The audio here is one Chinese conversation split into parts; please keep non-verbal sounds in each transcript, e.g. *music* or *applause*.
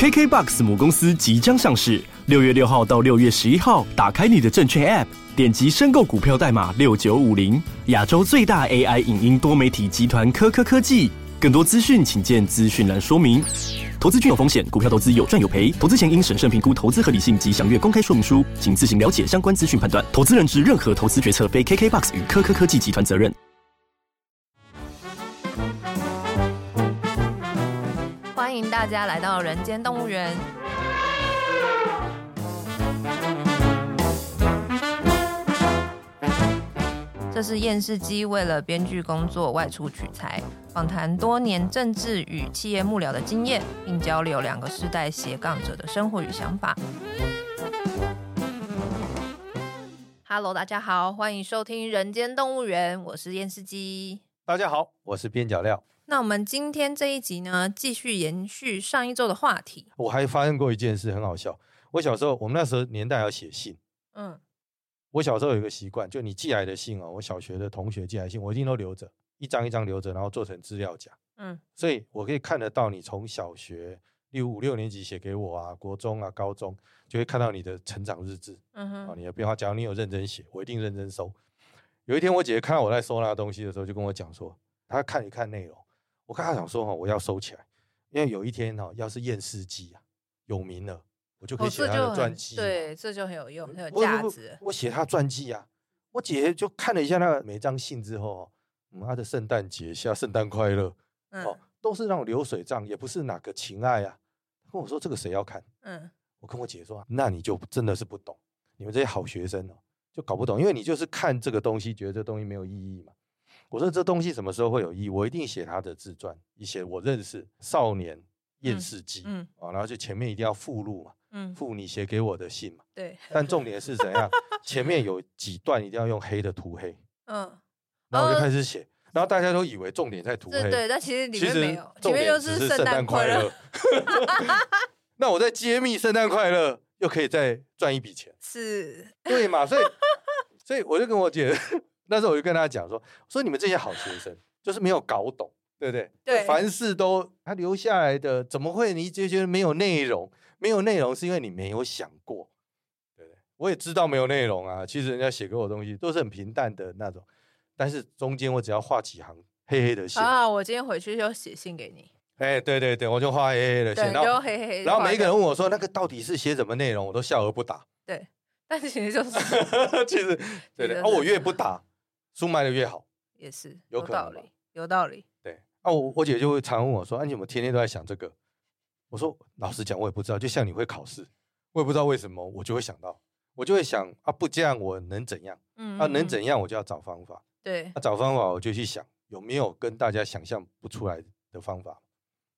KKBOX 母公司即将上市，六月六号到六月十一号，打开你的证券 App，点击申购股票代码六九五零，亚洲最大 AI 影音多媒体集团科科科技。更多资讯请见资讯栏说明。投资具有风险，股票投资有赚有赔，投资前应审慎评估投资合理性及详阅公开说明书，请自行了解相关资讯判断。投资人之任何投资决策非 KKBOX 与科科科技集团责任。迎大家来到人间动物园。这是厌世姬为了编剧工作外出取材，访谈多年政治与企业幕僚的经验，并交流两个世代斜杠者的生活与想法。Hello，大家好，欢迎收听人间动物园，我是厌世姬。大家好，我是边角料。那我们今天这一集呢，继续延续上一周的话题。我还发生过一件事，很好笑。我小时候，我们那时候年代要写信。嗯，我小时候有一个习惯，就你寄来的信哦，我小学的同学寄来的信，我一定都留着，一张一张留着，然后做成资料夹。嗯，所以我可以看得到你从小学六五六年级写给我啊，国中啊，高中，就会看到你的成长日志。嗯哼，啊，你的变化。假如你有认真写，我一定认真收。有一天，我姐姐看到我在收那个东西的时候，就跟我讲说，她看一看内容。我看她想说哈，我要收起来，因为有一天哈，要是验尸机啊有名了，我就可以写她的传记。对，这就很有用，很有价值。我写她传记啊，我姐姐就看了一下那个每张信之后，嗯，她的圣诞节下圣诞快乐，哦，都是那种流水账，也不是哪个情爱啊。跟我说这个谁要看？嗯，我跟我姐说，那你就真的是不懂，你们这些好学生哦，就搞不懂，因为你就是看这个东西，觉得这东西没有意义嘛。我说这东西什么时候会有意义？我一定写他的自传，一写我认识少年厌世记，嗯，啊、嗯，然后就前面一定要附录嘛，嗯，附你写给我的信嘛，对。但重点是怎样？前面有几段一定要用黑的涂黑，*laughs* 嗯，然后我就开始写，然后大家都以为重点在涂黑，对，但其实里面没有，前面就是圣诞快乐。*laughs* 那我在揭秘圣诞快乐，又可以再赚一笔钱，是，对嘛？所以，所以我就跟我姐。*laughs* 那时候我就跟她讲说：“说你们这些好学生，就是没有搞懂，对不对？对，凡事都他留下来的，怎么会你就觉得没有内容？没有内容是因为你没有想过，对不对？我也知道没有内容啊。其实人家写给我的东西都是很平淡的那种，但是中间我只要画几行黑黑的线啊，我今天回去就写信给你。哎，对对对，我就画黑黑的线，然后黑黑，然后每一个人问我说那个到底是写什么内容，我都笑而不答。对，但是其实就是 *laughs* 其实 *laughs* 对对，哦我越不打。”书卖的越好，也是有道理，有道理。对啊，我我姐就会常问我说：“啊，你怎么天天都在想这个？”我说：“老实讲，我也不知道。就像你会考试，我也不知道为什么，我就会想到，我就会想啊，不这样我能怎样？嗯，啊，能怎样我就要找方法。对，啊，找方法我就去想有没有跟大家想象不出来的方法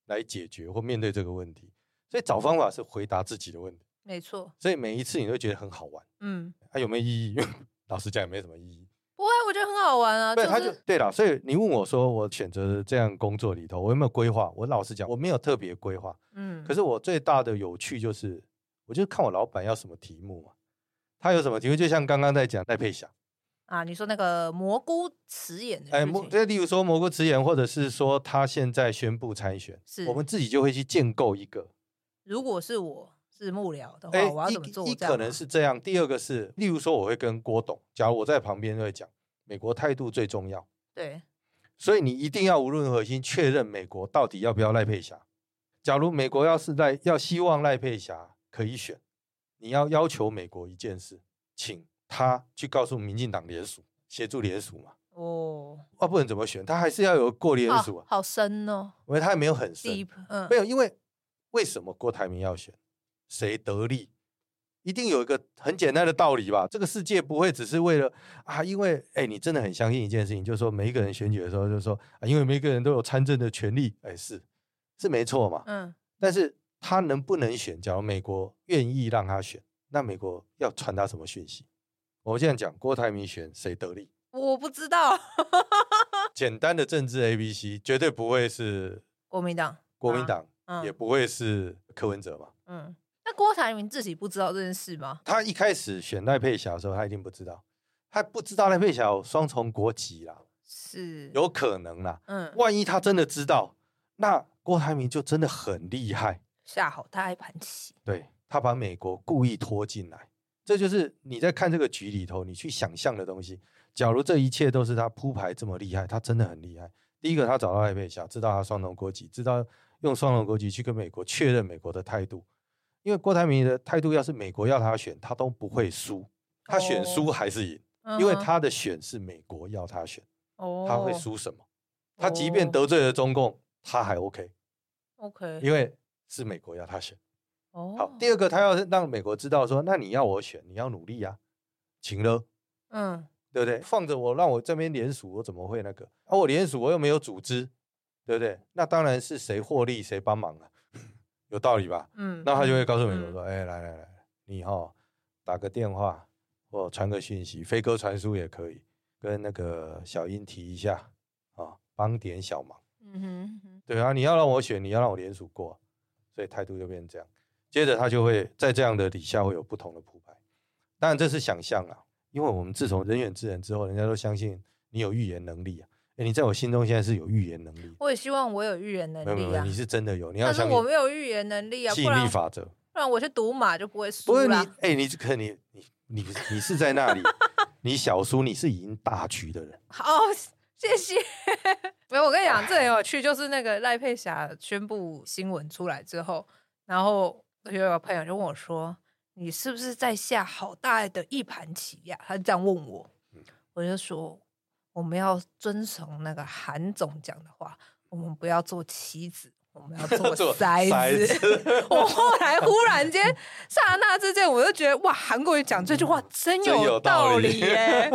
来解决或面对这个问题。所以找方法是回答自己的问题，没错。所以每一次你都觉得很好玩，嗯，它有没有意义？*laughs* 老实讲，也没什么意义。不会，我觉得很好玩啊。对，他就对了。所以你问我说，我选择这样工作里头，我有没有规划？我老实讲，我没有特别规划。嗯。可是我最大的有趣就是，我就看我老板要什么题目嘛。他有什么题目？就像刚刚在讲戴佩霞啊，你说那个蘑菇辞演的。哎，蘑，就例如说蘑菇辞演，或者是说他现在宣布参选，是我们自己就会去建构一个。如果是我是幕僚的话，我要怎么做？一可能是这样，第二个是，例如说我会跟郭董，假如我在旁边就会讲。美国态度最重要，对，所以你一定要无论核心确认美国到底要不要赖佩霞。假如美国要是赖要希望赖佩霞可以选，你要要求美国一件事，请他去告诉民进党联署，协助联署嘛。哦，啊，不能怎么选？他还是要有过联署啊。好深哦，因为他也没有很深，Deep, 嗯，没有，因为为什么郭台铭要选？谁得利？一定有一个很简单的道理吧？这个世界不会只是为了啊，因为哎，你真的很相信一件事情，就是说每一个人选举的时候，就是说啊，因为每一个人都有参政的权利，哎，是是没错嘛。嗯。但是他能不能选？假如美国愿意让他选，那美国要传达什么讯息？我现在讲郭台铭选谁得利？我不知道。*laughs* 简单的政治 A B C 绝对不会是国民党，国民党也不会是柯文哲嘛。嗯。那郭台铭自己不知道这件事吗？他一开始选赖佩霞的时候，他一定不知道，他不知道赖佩霞有双重国籍啦，是有可能啦。嗯，万一他真的知道，那郭台铭就真的很厉害，下好大一盘棋。对，他把美国故意拖进来，这就是你在看这个局里头，你去想象的东西。假如这一切都是他铺排这么厉害，他真的很厉害。第一个，他找到赖佩霞，知道他双重国籍，知道用双重国籍去跟美国确认美国的态度。因为郭台铭的态度，要是美国要他选，他都不会输，他选输还是赢，哦、因为他的选是美国要他选，哦、他会输什么？他即便得罪了中共，他还 OK，OK，、OK, 因为是美国要他选。哦，好，第二个，他要让美国知道说，那你要我选，你要努力啊，请了，嗯，对不对？放着我让我这边联署，我怎么会那个？而、啊、我联署，我又没有组织，对不对？那当然是谁获利谁帮忙啊。有道理吧？嗯，那他就会告诉美国说：“哎、嗯欸，来来来，你哈打个电话或传个讯息，飞鸽传书也可以，跟那个小英提一下啊，帮点小忙。嗯哼，哼，对啊，你要让我选，你要让我联署过，所以态度就变成这样。接着他就会在这样的底下会有不同的铺排。当然这是想象啊，因为我们自从人选之人之后，人家都相信你有预言能力啊。”欸、你在我心中现在是有预言能力，我也希望我有预言能力啊！没有没有，你是真的有，你要想。但是我没有预言能力啊，吸引力法则，不然我去赌马就不会输。不是你，哎、欸，你可你你你你是在那里，*laughs* 你小叔，你是赢大局的人。好，谢谢。*laughs* 没有，我跟你讲，这很有趣，就是那个赖佩霞宣布新闻出来之后，然后有个朋友就问我说：“你是不是在下好大的一盘棋呀？”他就这样问我，我就说。我们要遵从那个韩总讲的话，我们不要做棋子，我们要 *laughs* 做筛子。*laughs* 我后来忽然间刹那之间，我就觉得哇，韩国瑜讲这句话真有道理耶！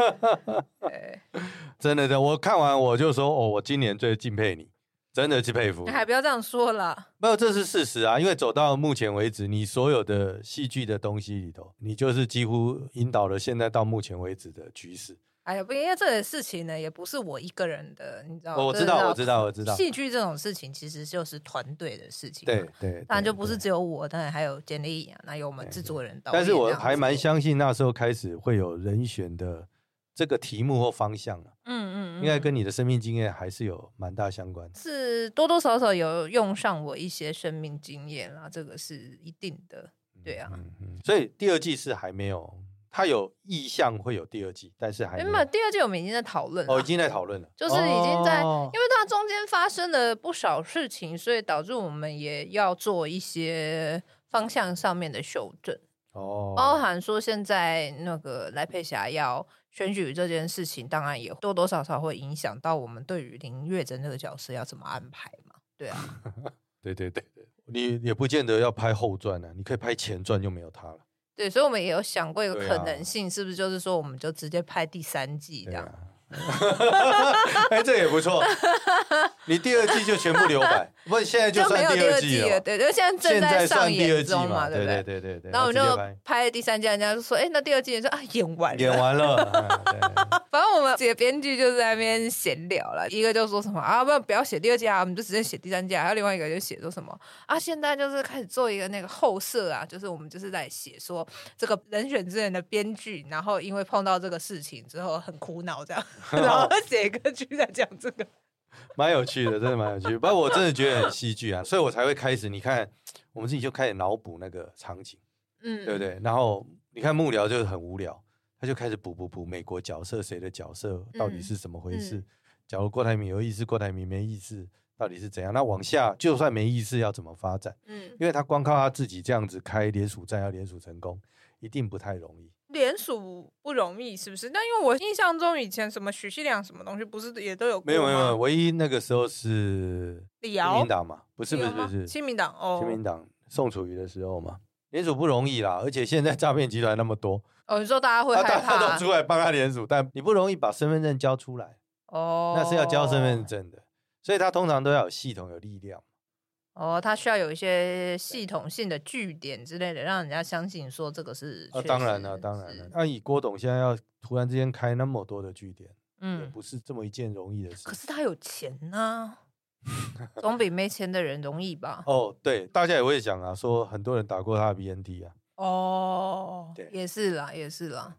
*laughs* 真的的，我看完我就说哦，我今年最敬佩你，真的是佩服。你还不要这样说了，没有，这是事实啊。因为走到目前为止，你所有的戏剧的东西里头，你就是几乎引导了现在到目前为止的局势。哎呀，不，因为这个事情呢，也不是我一个人的，你知道吗？我知道，我知道，我知道。戏剧这种事情其实就是团队的事情，对对。当然就不是只有我，当然还有简莉颖，那有我们制作人。但是我还蛮相信那时候开始会有人选的这个题目或方向嗯嗯，嗯，应该跟你的生命经验还是有蛮大相关。是多多少少有用上我一些生命经验啦，这个是一定的。对啊，嗯嗯。所以第二季是还没有。他有意向会有第二季，但是还没有。没有第二季，我们已经在讨论了。哦，已经在讨论了，就是已经在，哦、因为它中间发生了不少事情，所以导致我们也要做一些方向上面的修正。哦，包含说现在那个赖佩霞要选举这件事情，当然也多多少少会影响到我们对于林月珍这个角色要怎么安排嘛。对啊，*laughs* 对对对对，你也不见得要拍后传呢、啊，你可以拍前传就没有他了。对，所以我们也有想过一个可能性，是不是就是说，我们就直接拍第三季这样？*laughs* 哎，这也不错。你第二季就全部留白，*laughs* 不是现在就算第二季了。对，就现在正在上演中嘛，对不对？对对对。然后我们就拍第三季，人家就说：“哎，那第二季说啊，演完了，演完了。” *laughs* 反正我们几个编剧就在那边闲聊了，一个就说什么啊，不不要写第二季啊，我们就直接写第三季。还有另外一个就写说什么啊，现在就是开始做一个那个后设啊，就是我们就是在写说这个人选之人的编剧，然后因为碰到这个事情之后很苦恼这样。*laughs* 然后写一个剧在讲这个，*laughs* 蛮有趣的，真的蛮有趣的。不过我真的觉得很戏剧啊，所以我才会开始。你看，我们自己就开始脑补那个场景，嗯，对不对？然后你看幕僚就是很无聊，他就开始补补补美国角色谁的角色到底是怎么回事？嗯嗯、假如郭台铭有意思，郭台铭没意思，到底是怎样？那往下就算没意思，要怎么发展？嗯，因为他光靠他自己这样子开联署站要联署成功，一定不太容易。联署不容易，是不是？但因为我印象中以前什么许信良什么东西，不是也都有？没有没有，唯一那个时候是李敖亲民党嘛，不是不是不是亲民党哦，亲民党宋楚瑜的时候嘛，联署不容易啦，而且现在诈骗集团那么多 *laughs* 哦，你说大家会害怕，大家都出来帮他联署，但你不容易把身份证交出来哦，那是要交身份证的，所以他通常都要有系统有力量。哦，他需要有一些系统性的据点之类的，让人家相信说这个是。啊，当然了，当然了。那以郭董现在要突然之间开那么多的据点，嗯，也不是这么一件容易的事。可是他有钱呐、*laughs* 啊，总比没钱的人容易吧？哦，对，大家也会讲啊，说很多人打过他的 BND 啊。哦，对，也是啦，也是啦。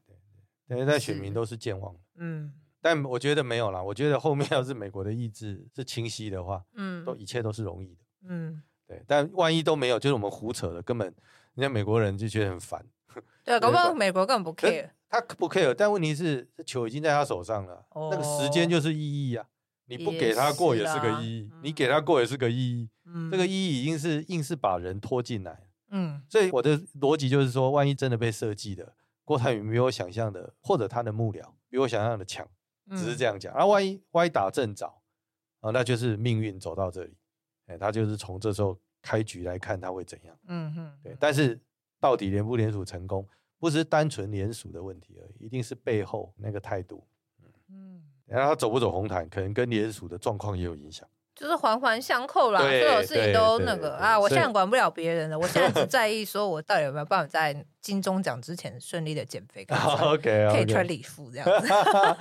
对，对，但选民都是健忘。嗯，但我觉得没有啦，我觉得后面要是美国的意志是清晰的话，嗯，都一切都是容易的。嗯，对，但万一都没有，就是我们胡扯的，根本人家美国人就觉得很烦。*laughs* 对，搞不好美国根本不 care。他不 care，但问题是球已经在他手上了，哦、那个时间就是意义啊！你不给他过也是个意义，你给他过也是个意义。嗯、这个意义已经是硬是把人拖进来。嗯，所以我的逻辑就是说，万一真的被设计的郭台铭比我想象的，或者他的幕僚比我想象的强，只是这样讲。而、嗯啊、万一歪打正着啊，那就是命运走到这里。哎，他就是从这时候开局来看他会怎样。嗯哼，对。但是到底联不联署成功？不是单纯联署的问题而已，一定是背后那个态度。嗯，然后他走不走红毯，可能跟联署的状况也有影响。就是环环相扣啦，所有事情都那个啊。我现在管不了别人了，我现在只 *laughs* 在意说我到底有没有办法在金钟奖之前顺利的减肥，，*laughs* OK，可以穿礼服这样子。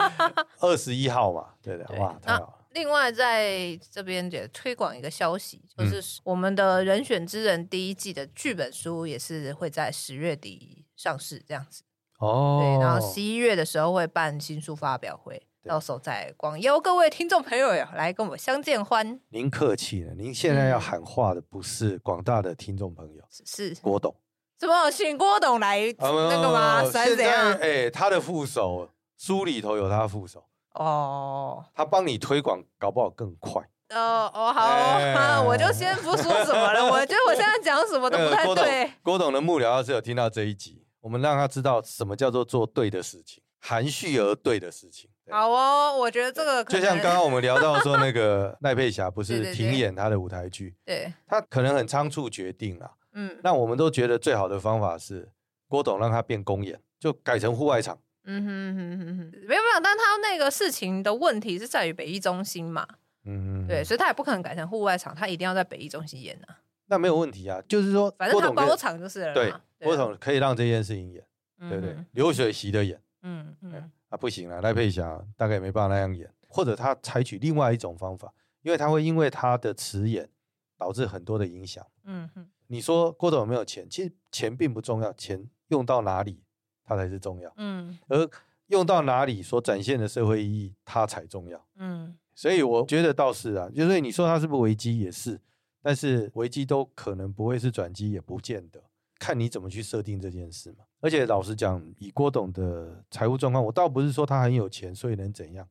*laughs* 二十一号嘛，对的，哇，太好了。另外，在这边也推广一个消息，就是我们的人选之人第一季的剧本书也是会在十月底上市，这样子。哦，对，然后十一月的时候会办新书发表会，到时候再广邀各位听众朋友来跟我们相见欢。您客气了，您现在要喊话的不是广大的听众朋友，是郭董。怎么请郭董来那个吗？哦、现在哎，他的副手书里头有他的副手。哦，他帮你推广，搞不好更快。哦哦，好，欸、我就先不说什么了。我觉得我现在讲什么都不太对。郭董，郭董的幕僚要是有听到这一集，我们让他知道什么叫做做对的事情，含蓄而对的事情。好哦，我觉得这个就像刚刚我们聊到说，那个 *laughs* 赖佩霞不是停演他的舞台剧，对，他可能很仓促决定了。嗯，那我们都觉得最好的方法是郭董让他变公演，就改成户外场。嗯哼哼哼哼，没有没有，但他那个事情的问题是在于北艺中心嘛，嗯哼，对，所以他也不可能改成户外场，他一定要在北艺中心演啊。那没有问题啊，就是说，反正他包场就是了。对，郭董可以让这件事情演，对不对？流水席的演，嗯嗯，啊不行了，赖佩霞大概也没办法那样演，或者他采取另外一种方法，因为他会因为他的辞演导致很多的影响。嗯哼，你说郭董有没有钱？其实钱并不重要，钱用到哪里？它才是重要，嗯，而用到哪里所展现的社会意义，它才重要，嗯，所以我觉得倒是啊，就是你说它是不是危机也是，但是危机都可能不会是转机，也不见得，看你怎么去设定这件事嘛。而且老实讲，以郭董的财务状况，我倒不是说他很有钱，所以能怎样，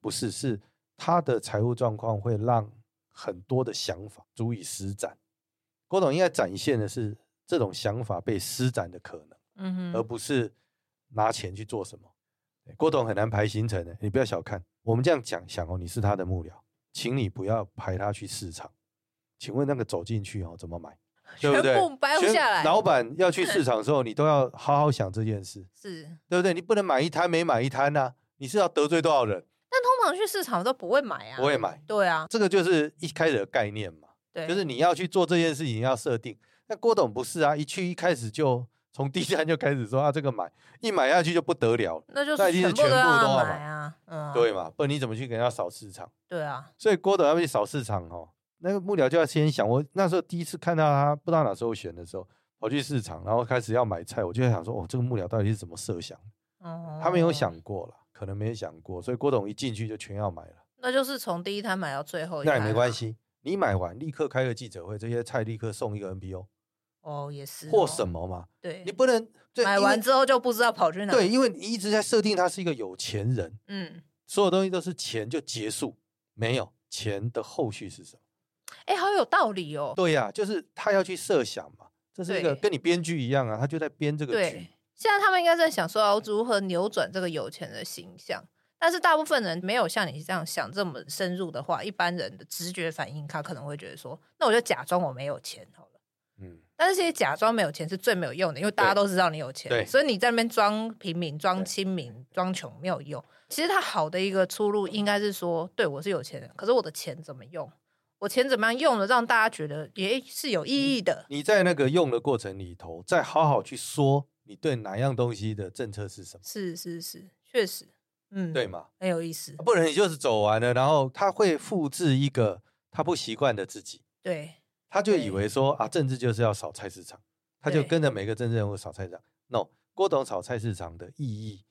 不是，是他的财务状况会让很多的想法足以施展。郭董应该展现的是这种想法被施展的可能，嗯哼，而不是。拿钱去做什么？郭董很难排行程的，你不要小看。我们这样讲想哦，你是他的幕僚，请你不要排他去市场。请问那个走进去哦，怎么买？对不对？掰不下来。老板要去市 *laughs* 场的时候，你都要好好想这件事，是对不对？你不能买一摊没买一摊呐，你是要得罪多少人？但通常去市场都不会买啊，不会买。对啊，这个就是一开始的概念嘛。对，就是你要去做这件事情要设定。那郭董不是啊，一去一开始就。从第一站就开始说啊，这个买一买下去就不得了，那就是全部都要买啊，嗯，对嘛？不然你怎么去给人家扫市场？对啊，所以郭董要去扫市场哦，那个幕僚就要先想，我那时候第一次看到他，不知道哪时候选的时候，跑去市场，然后开始要买菜，我就在想说，哦，这个幕僚到底是怎么设想？哦，他没有想过了，可能没有想过，所以郭董一进去就全要买了。那就是从第一摊买到最后一摊，那也没关系，你买完立刻开个记者会，这些菜立刻送一个 NPO。哦，也是或什么嘛？对，你不能买完之后就不知道跑去哪。对，因为你一直在设定他是一个有钱人，嗯，所有东西都是钱就结束，没有钱的后续是什么？哎，好有道理哦。对呀，就是他要去设想嘛，这是一个跟你编剧一样啊，他就在编这个剧。现在他们应该在想说要如何扭转这个有钱的形象，但是大部分人没有像你这样想这么深入的话，一般人的直觉反应，他可能会觉得说，那我就假装我没有钱好了，嗯。但是，其实假装没有钱是最没有用的，因为大家都知道你有钱，对所以你在那边装平民、装亲民、装穷没有用。其实他好的一个出路应该是说，对我是有钱人，可是我的钱怎么用？我钱怎么样用的，让大家觉得也是有意义的。你在那个用的过程里头，再好好去说你对哪样东西的政策是什么？是是是，确实，嗯，对嘛，很有意思。不然你就是走完了，然后他会复制一个他不习惯的自己。对。他就以为说啊，政治就是要扫菜市场，他就跟着每个政治人物扫菜市场。No，郭董扫菜市场的意义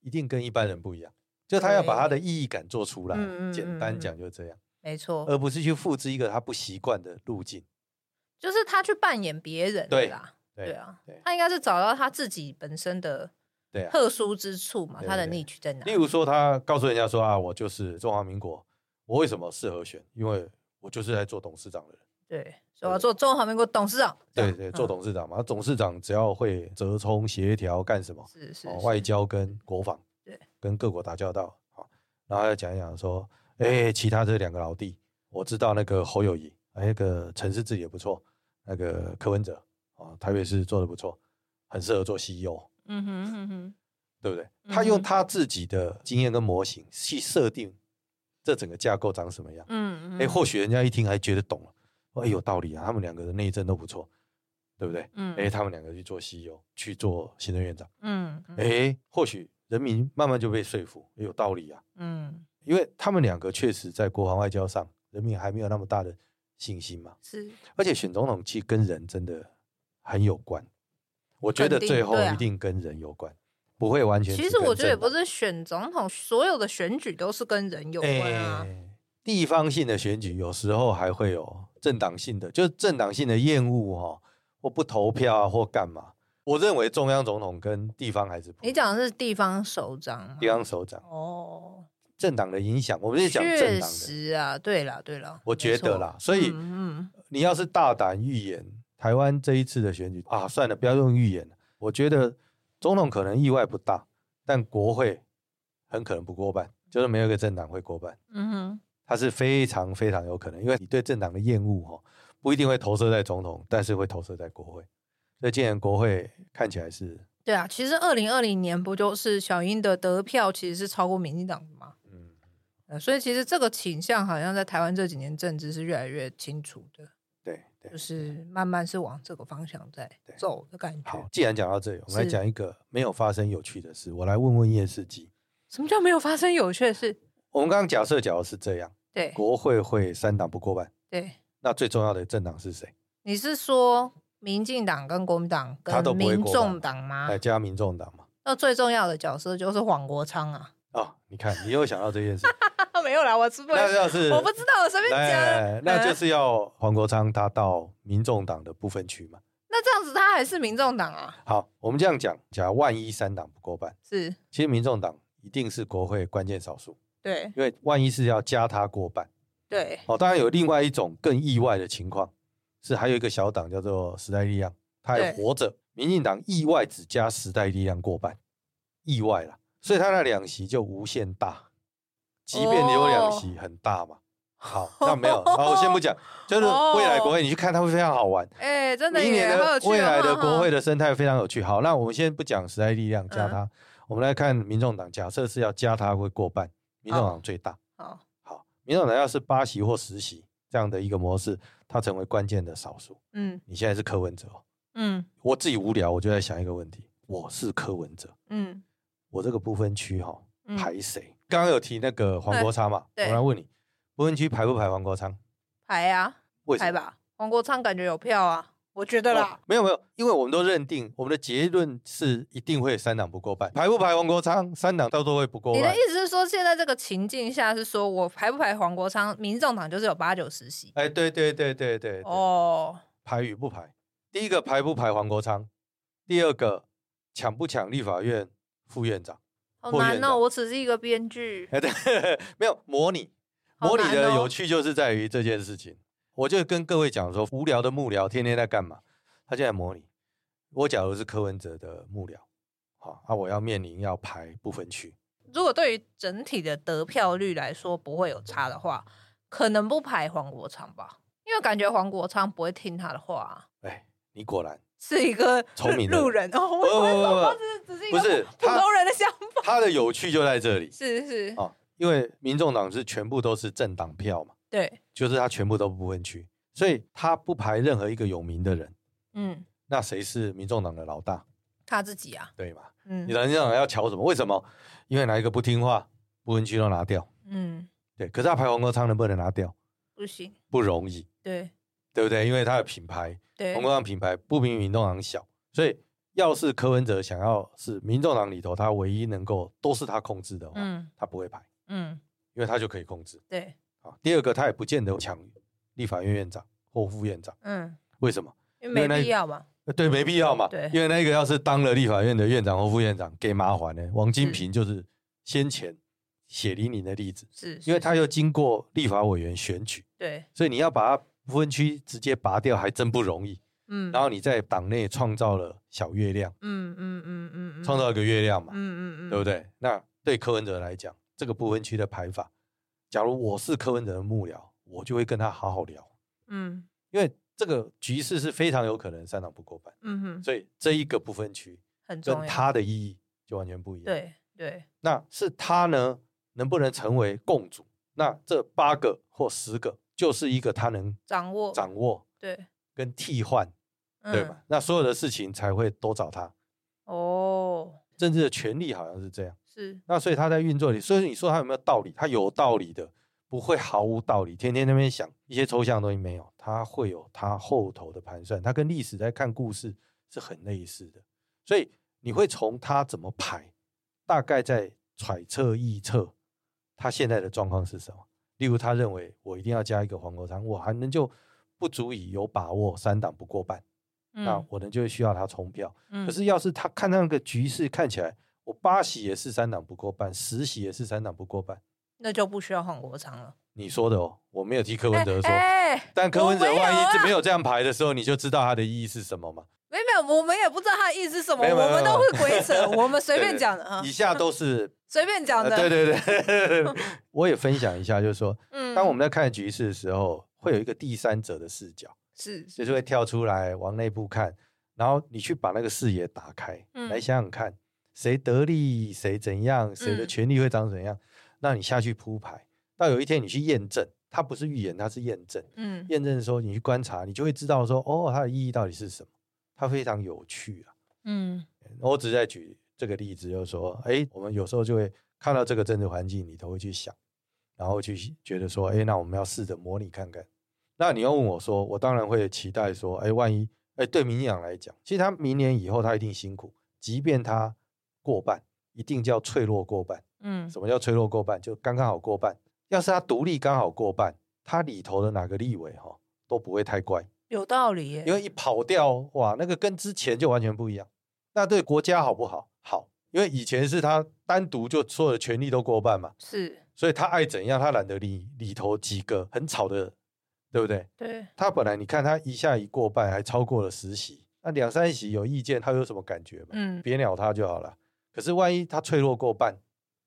一定跟一般人不一样，就他要把他的意义感做出来。简单讲就这样，没错，而不是去复制一个他不习惯的路径。就是他去扮演别人对啦，对啊，他应该是找到他自己本身的特殊之处嘛，他的 niche 在哪？例如说，他告诉人家说啊，我就是中华民国，我为什么适合选？因为我就是在做董事长的人。对，所以我要做中华民国董事长。对对，做董事长嘛，董事长只要会折冲协调干什么？是是外交跟国防，对，跟各国打交道。好，然后要讲一讲说，哎，其他这两个老弟，我知道那个侯友宜，那个城市治理也不错，那个柯文哲啊，台北市做的不错，很适合做 CEO。嗯哼嗯哼，对不对？他用他自己的经验跟模型去设定这整个架构长什么样。嗯嗯，哎，或许人家一听还觉得懂了。哎，有道理啊！他们两个的内政都不错，对不对？嗯，哎，他们两个去做 CEO，去做行政院长，嗯，哎，或许人民慢慢就被说服，有道理啊，嗯，因为他们两个确实在国防外交上，人民还没有那么大的信心嘛，是，而且选总统其实跟人真的很有关，我觉得最后一定跟人有关，不会完全。其实我觉得也不是选总统，所有的选举都是跟人有关啊。地方性的选举有时候还会有政党性的，就是政党性的厌恶哈，或不投票啊，或干嘛。我认为中央总统跟地方还是不。你讲的是地方首长，地方首长哦，政党的影响，我们是讲政党的。确实啊，对了对了，我觉得啦，所以嗯，你要是大胆预言台湾这一次的选举啊，算了，不要用预言了。我觉得总统可能意外不大，但国会很可能不过半，就是没有一个政党会过半。嗯哼。它是非常非常有可能，因为你对政党的厌恶哈，不一定会投射在总统，但是会投射在国会。所以今年国会看起来是，对啊，其实二零二零年不就是小英的得票其实是超过民进党的吗？嗯，所以其实这个倾向好像在台湾这几年政治是越来越清楚的。对，对，就是慢慢是往这个方向在走的感觉。好，既然讲到这里，我们来讲一个没有发生有趣的事。我来问问叶世基，什么叫没有发生有趣的事？我们刚刚假设，假如是这样，对，国会会三党不过半，对，那最重要的政党是谁？你是说民进党跟国民党跟民众党吗？来加民众党嘛？那最重要的角色就是黄国昌啊！哦，你看，你又想到这件事？*laughs* 没有啦，我是不是？那要是我不知道，我随便讲。那就是要黄国昌他到民众党的部分区嘛？那这样子他还是民众党啊？好，我们这样讲，假如万一三党不过半，是，其实民众党一定是国会关键少数。对，因为万一是要加他过半，对，哦，当然有另外一种更意外的情况，是还有一个小党叫做时代力量，他还活着，民进党意外只加时代力量过半，意外了，所以他那两席就无限大，即便你有两席很大嘛。好，那没有，好，我先不讲，*laughs* 就是未来国会你去看，它会非常好玩，哎，真的，明年的未来的国会的生态非常有趣。好，那我们先不讲时代力量加他，我们来看民众党，假设是要加他会过半。民众党最大，好，好，民众党要是八席或十席这样的一个模式，它成为关键的少数。嗯，你现在是柯文哲，嗯，我自己无聊，我就在想一个问题：我是柯文哲，嗯，我这个不分区哈排谁？刚刚有提那个黄国昌嘛？我来问你，不分区排不排黄国昌？排啊，为什么？排吧，黄国昌感觉有票啊。我觉得啦，没有没有，因为我们都认定我们的结论是一定会三党不过半，排不排黄国昌，三党到时候会不过半。你的意思是说，现在这个情境下是说我排不排黄国昌，民众党就是有八九十席。哎，对对对对对，哦，排与不排，第一个排不排黄国昌，第二个抢不抢立法院副院长。好难哦，我只是一个编剧。哎，对，*laughs* 没有模拟，模拟的有趣就是在于这件事情。我就跟各位讲说，无聊的幕僚天天在干嘛？他就在模拟。我假如是柯文哲的幕僚，好，那我要面临要排不分区。如果对于整体的得票率来说不会有差的话，可能不排黄国昌吧，因为感觉黄国昌不会听他的话。哎，你果然 *laughs* 是一个聪明路人哦。*laughs* 不不不，不是普通人的想法。他的有趣就在这里，是是哦，因为民众党是全部都是政党票嘛。对，就是他全部都不分区，所以他不排任何一个有名的人。嗯，那谁是民众党的老大？他自己啊，对嘛？嗯，你民众党要瞧什么？为什么？因为哪一个不听话，不分区都拿掉。嗯，对。可是他排黄国昌能不能拿掉？不行，不容易。对，对不对？因为他的品牌，对，黄国昌品牌不比民众党小，所以要是柯文哲想要是民众党里头他唯一能够都是他控制的话，嗯，他不会排。嗯，因为他就可以控制。对。第二个，他也不见得抢立法院院长或副院长。嗯，为什么？因为没必要嘛。对，没必要嘛。对，因为那个要是当了立法院的院长或副院长，给麻烦呢。王金平就是先前血淋淋的例子，是，因为他又经过立法委员选举，对，所以你要把他不分区直接拔掉，还真不容易。嗯，然后你在党内创造了小月亮，嗯嗯嗯嗯，创造一个月亮嘛，嗯嗯嗯，对不对？那对柯文哲来讲，这个不分区的排法，假如我是柯文哲的幕僚，我就会跟他好好聊，嗯，因为。这个局势是非常有可能三党不过半，嗯哼，所以这一个不分区很重要，跟它的意义就完全不一样。对对，那是他呢，能不能成为共主？那这八个或十个就是一个他能掌握掌握，对，跟替换，对吧？那所有的事情才会都找他。哦，政治的权利好像是这样，是。那所以他在运作里，所以你说他有没有道理？他有道理的。不会毫无道理，天天那边想一些抽象的东西没有，他会有他后头的盘算，他跟历史在看故事是很类似的，所以你会从他怎么排，大概在揣测臆测他现在的状况是什么。例如，他认为我一定要加一个黄国昌，我还能就不足以有把握三党不过半，嗯、那我呢就需要他冲票。嗯、可是要是他看那个局势看起来，我八席也是三党不过半，十席也是三党不过半。那就不需要黄国昌了。你说的哦，我没有替柯文哲说。但柯文哲万一没有这样排的时候，你就知道他的意义是什么吗？没有，我们也不知道他的意义是什么。我们都会鬼扯，*laughs* 我们随便讲的啊。以下都是 *laughs* 随便讲的。对对对，*laughs* 我也分享一下，就是说，嗯，当我们在看局势的时候，会有一个第三者的视角，是，就是会跳出来往内部看，然后你去把那个视野打开，嗯，来想想看，谁得利，谁怎样，谁的权利会长怎样，那你下去铺排。到有一天你去验证，它不是预言，它是验证。嗯，验证的时候你去观察，你就会知道说，哦，它的意义到底是什么？它非常有趣啊。嗯，我只是在举这个例子，就是说，哎，我们有时候就会看到这个政治环境你都会去想，然后去觉得说，哎，那我们要试着模拟看看。那你要问我说，我当然会期待说，哎，万一，哎，对民进党来讲，其实他明年以后他一定辛苦，即便他过半，一定叫脆弱过半。嗯，什么叫脆弱过半？就刚刚好过半。要是他独立刚好过半，他里头的哪个立委哈都不会太乖，有道理耶。因为一跑掉哇，那个跟之前就完全不一样。那对国家好不好？好，因为以前是他单独就所有的权力都过半嘛，是，所以他爱怎样，他懒得理里头几个很吵的，对不对？对。他本来你看他一下一过半，还超过了十席，那两三席有意见，他有什么感觉嘛？嗯，别鸟他就好了。可是万一他脆弱过半，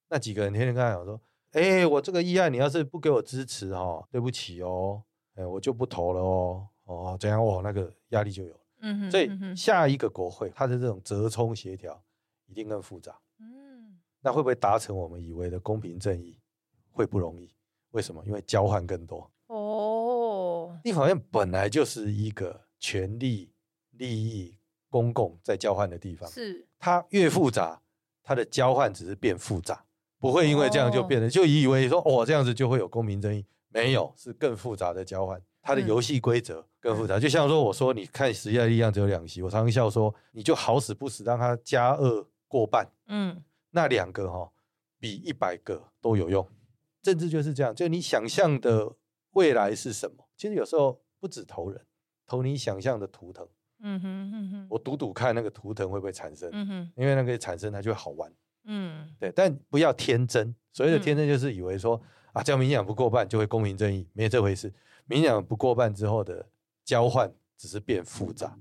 那几个人天天跟他讲说。哎、欸，我这个议案你要是不给我支持哦，对不起哦，哎、欸，我就不投了哦，哦，这样哦，那个压力就有了。嗯哼，所以下一个国会它的这种折冲协调一定更复杂。嗯，那会不会达成我们以为的公平正义？会不容易。为什么？因为交换更多。哦，立法院本来就是一个权力、利益、公共在交换的地方。是，它越复杂，它的交换只是变复杂。不会因为这样就变得，就以为说哦，这样子就会有公平正义，没有，是更复杂的交换，它的游戏规则更复杂。就像说我说，你看时代力量只有两席，我常常笑说，你就好死不死让他加二过半，嗯，那两个哈比一百个都有用。政治就是这样，就你想象的未来是什么？其实有时候不止投人，投你想象的图腾，嗯哼嗯哼，我赌赌看那个图腾会不会产生，嗯哼，因为那个产生它就会好玩。嗯，对，但不要天真。所谓的天真，就是以为说、嗯、啊，只要民养不过半就会公平正义，没有这回事。民养不过半之后的交换只是变复杂，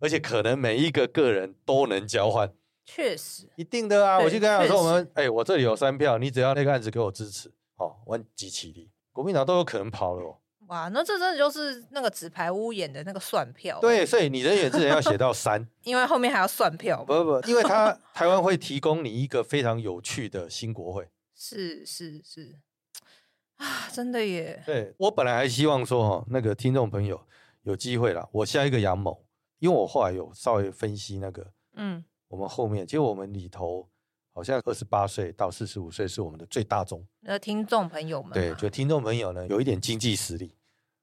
而且可能每一个个人都能交换。确实，一定的啊。我就跟他说，我们哎、欸，我这里有三票，你只要那个案子给我支持，哦，我集齐力，国民党都有可能跑了哦。哇，那这真的就是那个纸牌屋演的那个算票。对，所以你的演之人要写到三，*laughs* 因为后面还要算票。不不不，因为他 *laughs* 台湾会提供你一个非常有趣的新国会。是是是，啊，真的耶。对，我本来还希望说哈，那个听众朋友有机会啦，我下一个杨某，因为我后来有稍微分析那个，嗯，我们后面其实我们里头好像二十八岁到四十五岁是我们的最大众。那听众朋友们，对，就听众朋友呢有一点经济实力。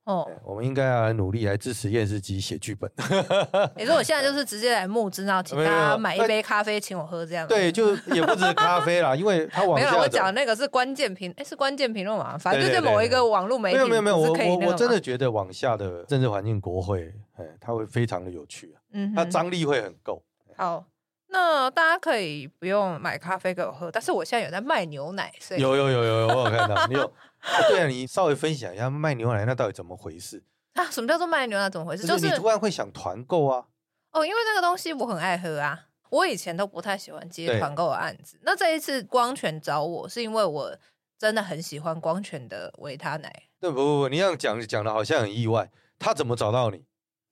哦，我们应该要来努力来支持厌世姬写剧本。*laughs* 你说我现在就是直接来募资，然后请大家买一杯咖啡请我喝这样。对，就也不止咖啡啦，因为他往下。*laughs* 没有，我讲那个是关键评，哎，是关键评论嘛？反正就是某一个网络媒体。没有没有没有，我我我真的觉得往下的政治环境国会，哎，它会非常的有趣啊。嗯，它张力会很够。好。那大家可以不用买咖啡给我喝，但是我现在有在卖牛奶，所以有有有有，我有看到你有。*laughs* 对啊，你稍微分享一下卖牛奶那到底怎么回事啊？什么叫做卖牛奶怎么回事？就是你突然会想团购啊？哦，因为那个东西我很爱喝啊，我以前都不太喜欢接团购的案子。那这一次光泉找我是因为我真的很喜欢光泉的维他奶。对，不不不，你这样讲讲的好像很意外，他怎么找到你？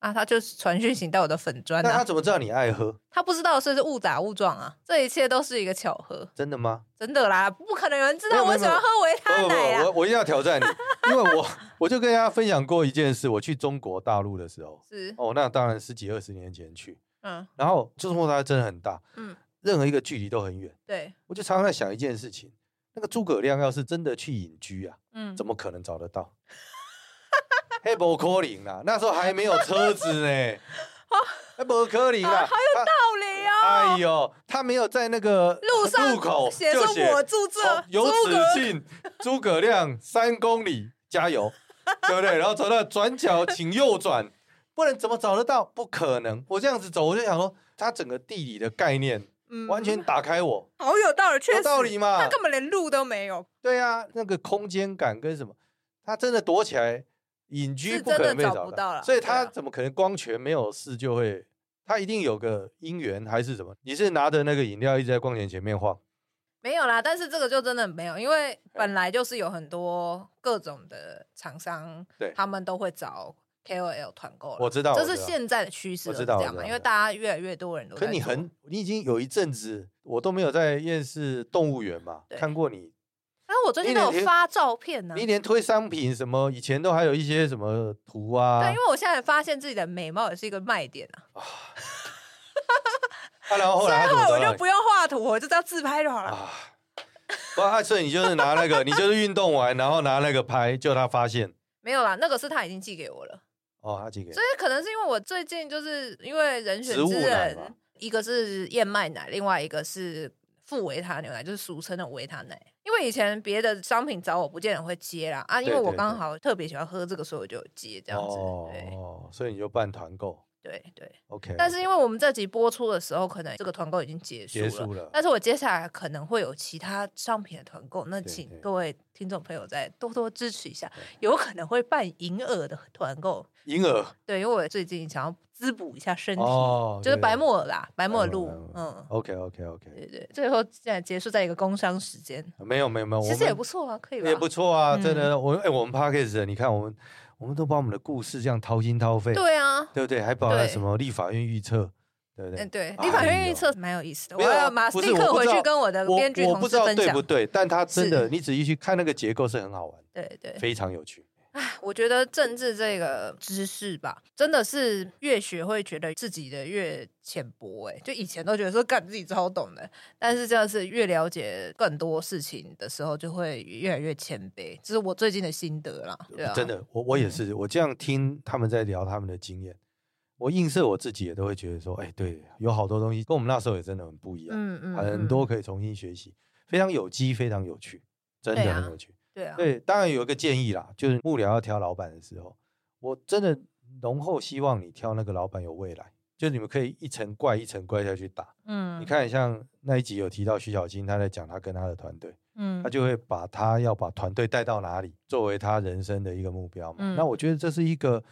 啊，他就是传讯息到我的粉砖、啊。那他怎么知道你爱喝？他不知道，所以是误打误撞啊！这一切都是一个巧合。真的吗？真的啦，不可能有人知道我喜欢喝维他奶啊！我我一定要挑战你，因为我我就跟大家分享过一件事，我去中国大陆的时候，是哦，那当然十几二十年前去，嗯，然后中国大陆真的很大，嗯，任何一个距离都很远，对，我就常常在想一件事情，那个诸葛亮要是真的去隐居啊，嗯，怎么可能找得到？*laughs* 还不可能啦，那时候还没有车子呢，*laughs* 还不可能啦，好有道理哦。哎呦，他没有在那个路上路口写着我住这，由此进诸葛亮三公里，加油，对不对？然后走到转角，请右转，不然怎么找得到？不可能，我这样子走，我就想说，他整个地理的概念，完全打开我，好有道理，确实有道理嘛，他根本连路都没有。对啊，那个空间感跟什么，他真的躲起来。隐居不可能被找到，找到，所以他怎么可能光泉没有事就会？他一定有个姻缘还是什么？你是拿着那个饮料一直在光泉前面晃？没有啦，但是这个就真的没有，因为本来就是有很多各种的厂商，对，他们都会找 KOL 团购。我知道，这是现在的趋势，我知道这样嘛？因为大家越来越多人都。可你很，你已经有一阵子，我都没有在厌世动物园嘛，看过你。哎，我最近都有发照片呢、啊。你连推商品什么，以前都还有一些什么图啊。对，因为我现在发现自己的美貌也是一个卖点啊。啊然后后来，后我就不用画图，我就要自拍就好了。啊，不，啊，所以你就是拿那个，你就是运动完然后拿那个拍，就他发现。没有啦，那个是他已经寄给我了。哦，他寄给。所以可能是因为我最近就是因为人选之人，一个是燕麦奶，另外一个是。富维他牛奶就是俗称的维他奶，因为以前别的商品找我不见得会接啦啊，因为我刚好特别喜欢喝这个，所以我就接这样子。哦，所以你就办团购。对对，OK。但是因为我们这集播出的时候，可能这个团购已经结束了。结束了。但是我接下来可能会有其他商品的团购，那请各位听众朋友再多多支持一下，有可能会办银耳的团购。银耳。对，因为我最近想要滋补一下身体，就是白木耳啦，白木耳露。嗯，OK OK OK。对对，最后现在结束在一个工商时间。没有没有没有，其实也不错啊，可以。也不错啊，真的。我哎，我们 Podcast，你看我们。我们都把我们的故事这样掏心掏肺，对啊，对不对？还把什么立法院预测，对不对？嗯，对，立法院预测蛮有意思的。我要马上立刻回去跟我的编剧同事分享，对不对？但他真的，你仔细去看那个结构是很好玩，对对，非常有趣。哎，我觉得政治这个知识吧，真的是越学会觉得自己的越浅薄。哎，就以前都觉得说干自己超懂的，但是这样是越了解更多事情的时候，就会越来越谦卑。这是我最近的心得啦。对啊，真的，我我也是，我这样听他们在聊他们的经验，我映射我自己也都会觉得说，哎，对，有好多东西跟我们那时候也真的很不一样。嗯嗯，很多可以重新学习，非常有机，非常有趣，真的很有趣。对啊，对，当然有一个建议啦，就是幕僚要挑老板的时候，我真的浓厚希望你挑那个老板有未来，就你们可以一层怪一层怪下去打。嗯，你看像那一集有提到徐小青，他在讲他跟他的团队，嗯，他就会把他要把团队带到哪里作为他人生的一个目标嘛。嗯，那我觉得这是一个，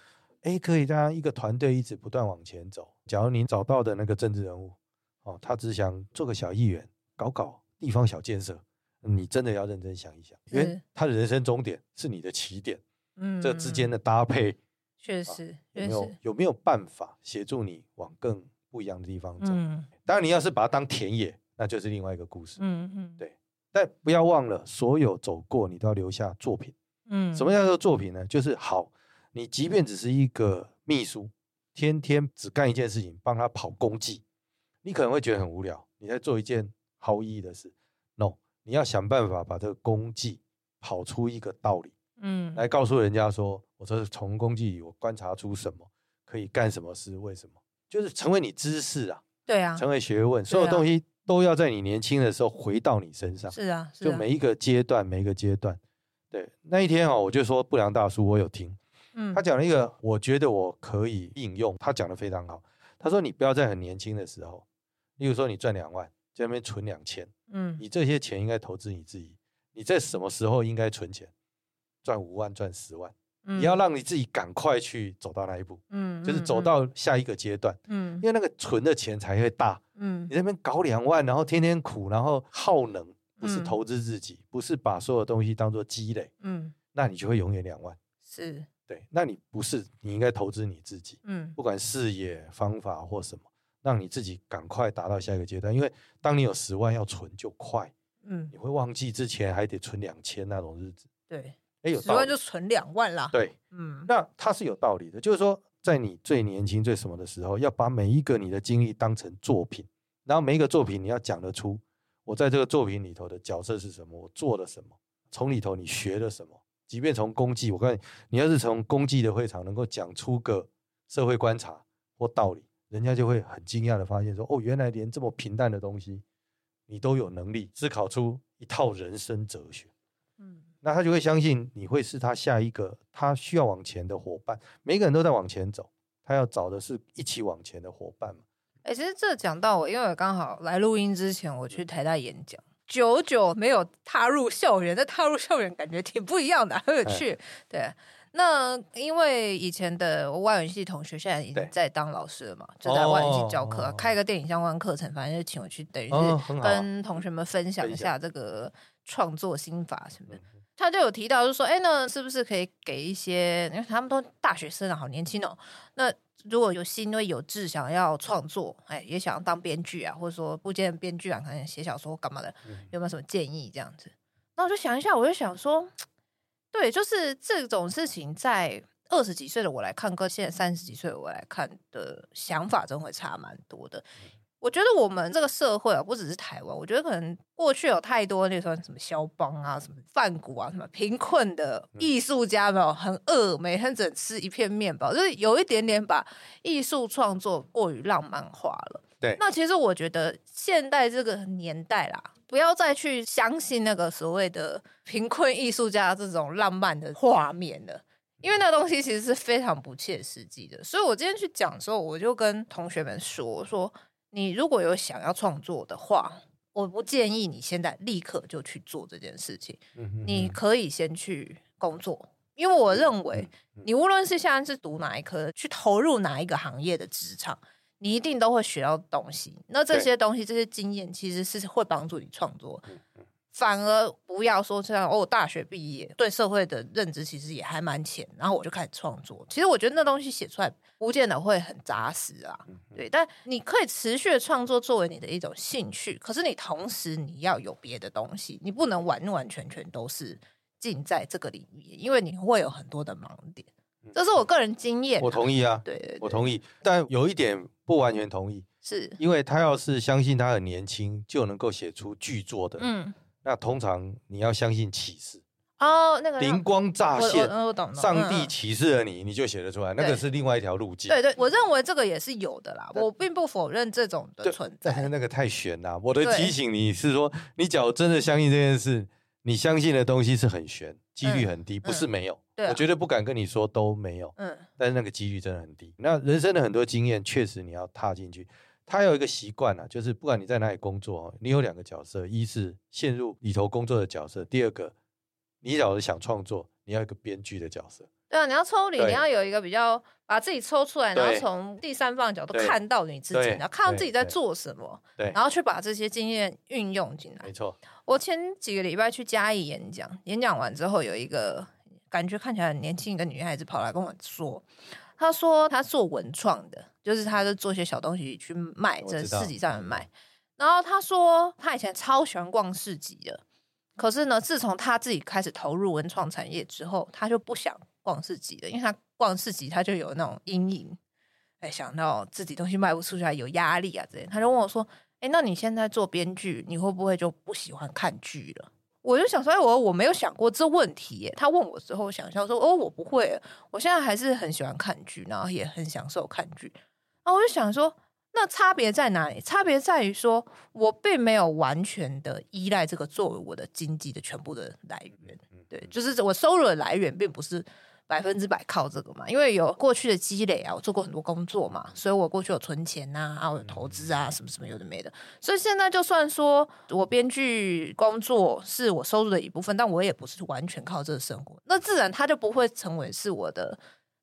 哎，可以让一个团队一直不断往前走。假如你找到的那个政治人物，哦，他只想做个小议员，搞搞地方小建设。你真的要认真想一想，因为他的人生终点是你的起点，嗯，这之间的搭配，确实，啊、有没有有没有办法协助你往更不一样的地方走？嗯，当然，你要是把它当田野，那就是另外一个故事，嗯嗯，对。但不要忘了，所有走过，你都要留下作品，嗯，什么叫做作品呢？就是好，你即便只是一个秘书，天天只干一件事情，帮他跑公绩，你可能会觉得很无聊，你在做一件毫无意义的事。你要想办法把这个功绩跑出一个道理，嗯，来告诉人家说，我说从功绩里我观察出什么可以干什么事，为什么？就是成为你知识啊，对啊，成为学问，所有东西都要在你年轻的时候回到你身上。是啊，就每一个阶段，每一个阶段。对，那一天哦，我就说不良大叔，我有听，嗯，他讲了一个，我觉得我可以应用，他讲的非常好。他说你不要在很年轻的时候，例如说你赚两万，在那边存两千，嗯，你这些钱应该投资你自己。你在什么时候应该存钱？赚五万，赚十万。你要让你自己赶快去走到那一步，嗯，就是走到下一个阶段，嗯，因为那个存的钱才会大，嗯，你那边搞两万，然后天天苦，然后耗能，不是投资自己，不是把所有东西当做积累，嗯，那你就会永远两万，是，对，那你不是，你应该投资你自己，嗯，不管事业方法或什么，让你自己赶快达到下一个阶段，因为当你有十万要存就快，嗯，你会忘记之前还得存两千那种日子，对。哎，有十万就存两万啦。对，嗯，那它是有道理的，就是说，在你最年轻、最什么的时候，要把每一个你的经历当成作品，然后每一个作品你要讲得出，我在这个作品里头的角色是什么，我做了什么，从里头你学了什么。即便从公祭，我告诉你，你要是从公祭的会场能够讲出个社会观察或道理，人家就会很惊讶的发现说，哦，原来连这么平淡的东西，你都有能力思考出一套人生哲学。嗯。那他就会相信你会是他下一个他需要往前的伙伴。每个人都在往前走，他要找的是一起往前的伙伴嘛。哎、欸，其实这讲到我，因为我刚好来录音之前，我去台大演讲，久久没有踏入校园，但踏入校园感觉挺不一样的，很有趣。欸、对，那因为以前的外文系同学现在已经在当老师了嘛，就在外文系教课，哦、开个电影相关课程，反正就请我去，等于是跟同学们分享一下这个创作心法什么的。他就有提到，就说：“哎，那是不是可以给一些？因为他们都大学生啊，好年轻哦。那如果有心，因为有志，想要创作，哎，也想要当编剧啊，或者说不见编剧啊，可能写小说干嘛的，有没有什么建议？这样子？那我就想一下，我就想说，对，就是这种事情，在二十几岁的我来看，跟现在三十几岁的我来看的想法，真会差蛮多的。”我觉得我们这个社会啊，不只是台湾，我觉得可能过去有太多那说什么肖邦啊、什么梵谷啊、什么贫困的艺术家没有很饿，每天只吃一片面包，就是有一点点把艺术创作过于浪漫化了。对，那其实我觉得现代这个年代啦，不要再去相信那个所谓的贫困艺术家这种浪漫的画面了，因为那东西其实是非常不切实际的。所以我今天去讲的时候，我就跟同学们说说。你如果有想要创作的话，我不建议你现在立刻就去做这件事情。你可以先去工作，因为我认为你无论是现在是读哪一科，去投入哪一个行业的职场，你一定都会学到东西。那这些东西、这些经验，其实是会帮助你创作。反而不要说这样哦，大学毕业对社会的认知其实也还蛮浅，然后我就开始创作。其实我觉得那东西写出来不见得会很扎实啊，对。但你可以持续的创作作为你的一种兴趣，可是你同时你要有别的东西，你不能完完全全都是尽在这个领域，因为你会有很多的盲点。这是我个人经验啊，我同意啊，对，对，对，我同意。但有一点不完全同意，是因为他要是相信他很年轻就能够写出巨作的，嗯。那通常你要相信启示哦，那个灵光乍现，我懂，上帝启示了你，你就写得出来，那个是另外一条路径。对对，我认为这个也是有的啦，我并不否认这种的存在。但那个太玄了，我的提醒你是说，你假如真的相信这件事，你相信的东西是很玄，几率很低，不是没有。我绝对不敢跟你说都没有，嗯，但是那个几率真的很低。那人生的很多经验，确实你要踏进去。他有一个习惯啊，就是不管你在哪里工作，你有两个角色：一是陷入里头工作的角色；第二个，你要是想创作，你要一个编剧的角色。对啊，你要抽离，你要有一个比较把自己抽出来，然后从第三方的角度看到你自己，然后看到自己在做什么，对，然后去把这些经验运用进来。没错，我前几个礼拜去嘉义演讲，演讲完之后，有一个感觉看起来很年轻一个女孩子跑来跟我说。她说她做文创的，就是他就做些小东西去卖，在市集上面卖。然后他说他以前超喜欢逛市集的，可是呢，自从他自己开始投入文创产业之后，他就不想逛市集了，因为他逛市集他就有那种阴影，哎，想到自己东西卖不出去，有压力啊这样。他就问我说：“哎，那你现在做编剧，你会不会就不喜欢看剧了？”我就想说，哎，我我没有想过这问题耶。他问我之后，想象说，哦，我不会，我现在还是很喜欢看剧，然后也很享受看剧。然后我就想说，那差别在哪里？差别在于说，我并没有完全的依赖这个作为我的经济的全部的来源。对，就是我收入的来源，并不是。百分之百靠这个嘛，因为有过去的积累啊，我做过很多工作嘛，所以我过去有存钱呐，啊，有投资啊，什么什么有的没的，所以现在就算说我编剧工作是我收入的一部分，但我也不是完全靠这个生活，那自然它就不会成为是我的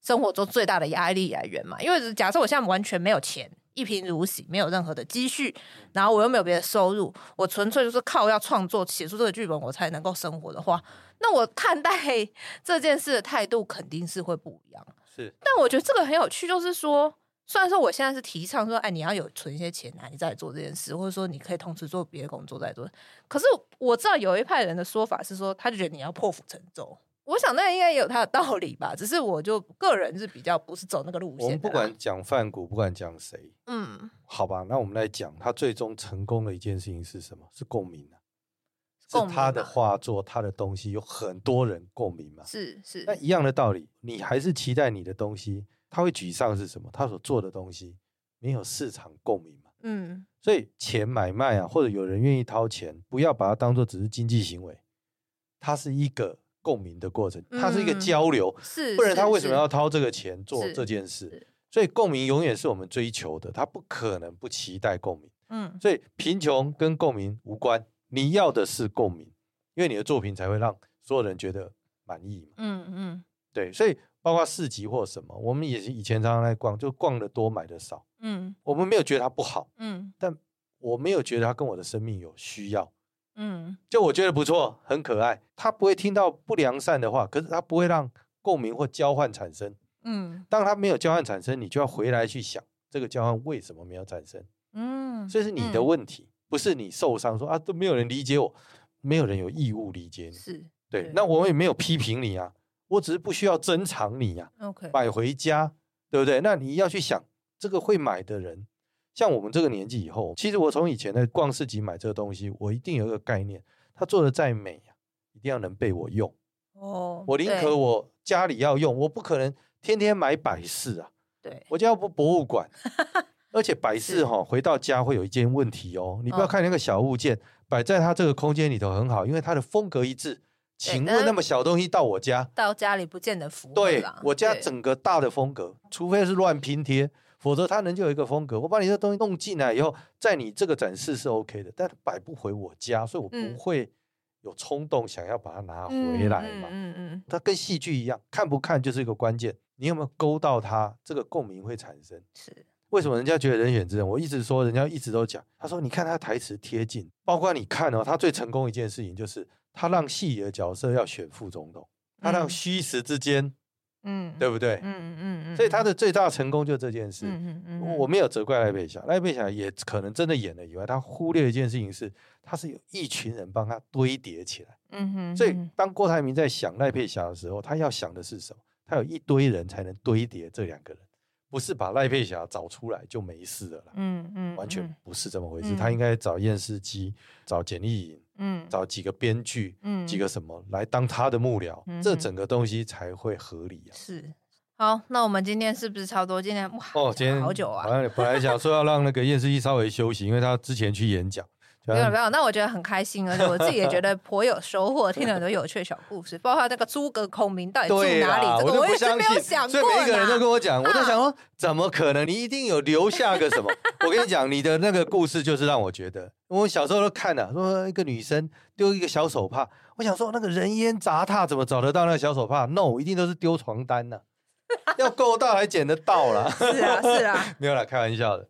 生活中最大的压力来源嘛。因为假设我现在完全没有钱，一贫如洗，没有任何的积蓄，然后我又没有别的收入，我纯粹就是靠要创作写出这个剧本，我才能够生活的话。那我看待这件事的态度肯定是会不一样，是。但我觉得这个很有趣，就是说，虽然说我现在是提倡说，哎，你要有存一些钱啊，你再做这件事，或者说你可以同时做别的工作再做。可是我知道有一派人的说法是说，他就觉得你要破釜沉舟。我想那应该也有他的道理吧，只是我就个人是比较不是走那个路线。我们不管讲范谷，不管讲谁，嗯，好吧，那我们来讲他最终成功的一件事情是什么？是共鸣啊。是他的画作，他的东西有很多人共鸣嘛？是是。那一样的道理，你还是期待你的东西，他会沮丧是什么？他所做的东西没有市场共鸣嘛？嗯。所以钱买卖啊，或者有人愿意掏钱，不要把它当做只是经济行为，它是一个共鸣的过程，它是一个交流。嗯、是。不然他为什么要掏这个钱做这件事？所以共鸣永远是我们追求的，他不可能不期待共鸣。嗯。所以贫穷跟共鸣无关。你要的是共鸣，因为你的作品才会让所有人觉得满意嘛。嗯嗯，对，所以包括市集或什么，我们也是以前常常在逛，就逛的多买的少。嗯，我们没有觉得它不好。嗯，但我没有觉得它跟我的生命有需要。嗯，就我觉得不错，很可爱。他不会听到不良善的话，可是他不会让共鸣或交换产生。嗯，当他没有交换产生，你就要回来去想这个交换为什么没有产生。嗯，这是你的问题。嗯不是你受伤说啊，都没有人理解我，没有人有义务理解你。是对，对，那我也没有批评你啊，我只是不需要珍藏你呀、啊。OK，买回家，对不对？那你要去想，这个会买的人，像我们这个年纪以后，其实我从以前的逛市集买这个东西，我一定有一个概念，它做的再美啊，一定要能被我用。哦，我宁可我家里要用，我不可能天天买摆饰啊。对，我家要不博物馆。*laughs* 而且摆饰哈，回到家会有一件问题哦。你不要看那个小物件摆在它这个空间里头很好，因为它的风格一致。请问那么小东西到我家，到家里不见得符合。对，我家整个大的风格，除非是乱拼贴，否则他能就有一个风格。我把你这东西弄进来以后，在你这个展示是 OK 的，但摆不回我家，所以我不会有冲动想要把它拿回来嘛。嗯嗯，它跟戏剧一样，看不看就是一个关键。你有没有勾到它，这个共鸣会产生。是。为什么人家觉得人选之人？我一直说，人家一直都讲，他说：“你看他台词贴近，包括你看哦，他最成功一件事情就是他让戏里的角色要选副总统，他让虚实之间，嗯，对不对？嗯嗯嗯，嗯，所以他的最大成功就这件事。嗯嗯我没有责怪赖佩霞，赖佩霞也可能真的演了以外，他忽略一件事情是，他是有一群人帮他堆叠起来。嗯哼，所以当郭台铭在想赖佩霞的时候，他要想的是什么？他有一堆人才能堆叠这两个人。不是把赖佩霞找出来就没事了，嗯嗯，完全不是这么回事。嗯、他应该找验尸机，找简历颖，嗯，找几个编剧，嗯，几个什么来当他的幕僚，嗯、这整个东西才会合理啊。是，好，那我们今天是不是差不多？今天哇，哦，今天好久啊。本来想说要让那个验尸机稍微休息，因为他之前去演讲。没有没有，那我觉得很开心，而且我自己也觉得颇有收获，听了很多有趣的小故事，包括那个诸葛孔明到底住哪里，这个我也是没有想过。所以每一个人都跟我讲，我在想说，怎么可能？你一定有留下个什么？*laughs* 我跟你讲，你的那个故事就是让我觉得，我小时候都看了，说一个女生丢一个小手帕，我想说那个人烟杂沓怎么找得到那个小手帕？No，一定都是丢床单呢，*laughs* 要够大还捡得到啦。是啊是啊，*laughs* 没有啦，开玩笑的。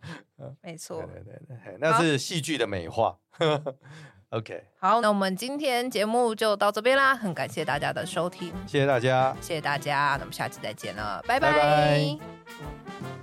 没错，对对对，那是戏剧的美化。OK，好，那我们今天节目就到这边啦，很感谢大家的收听，谢谢大家，谢谢大家，那我们下期再见了，拜拜。拜拜。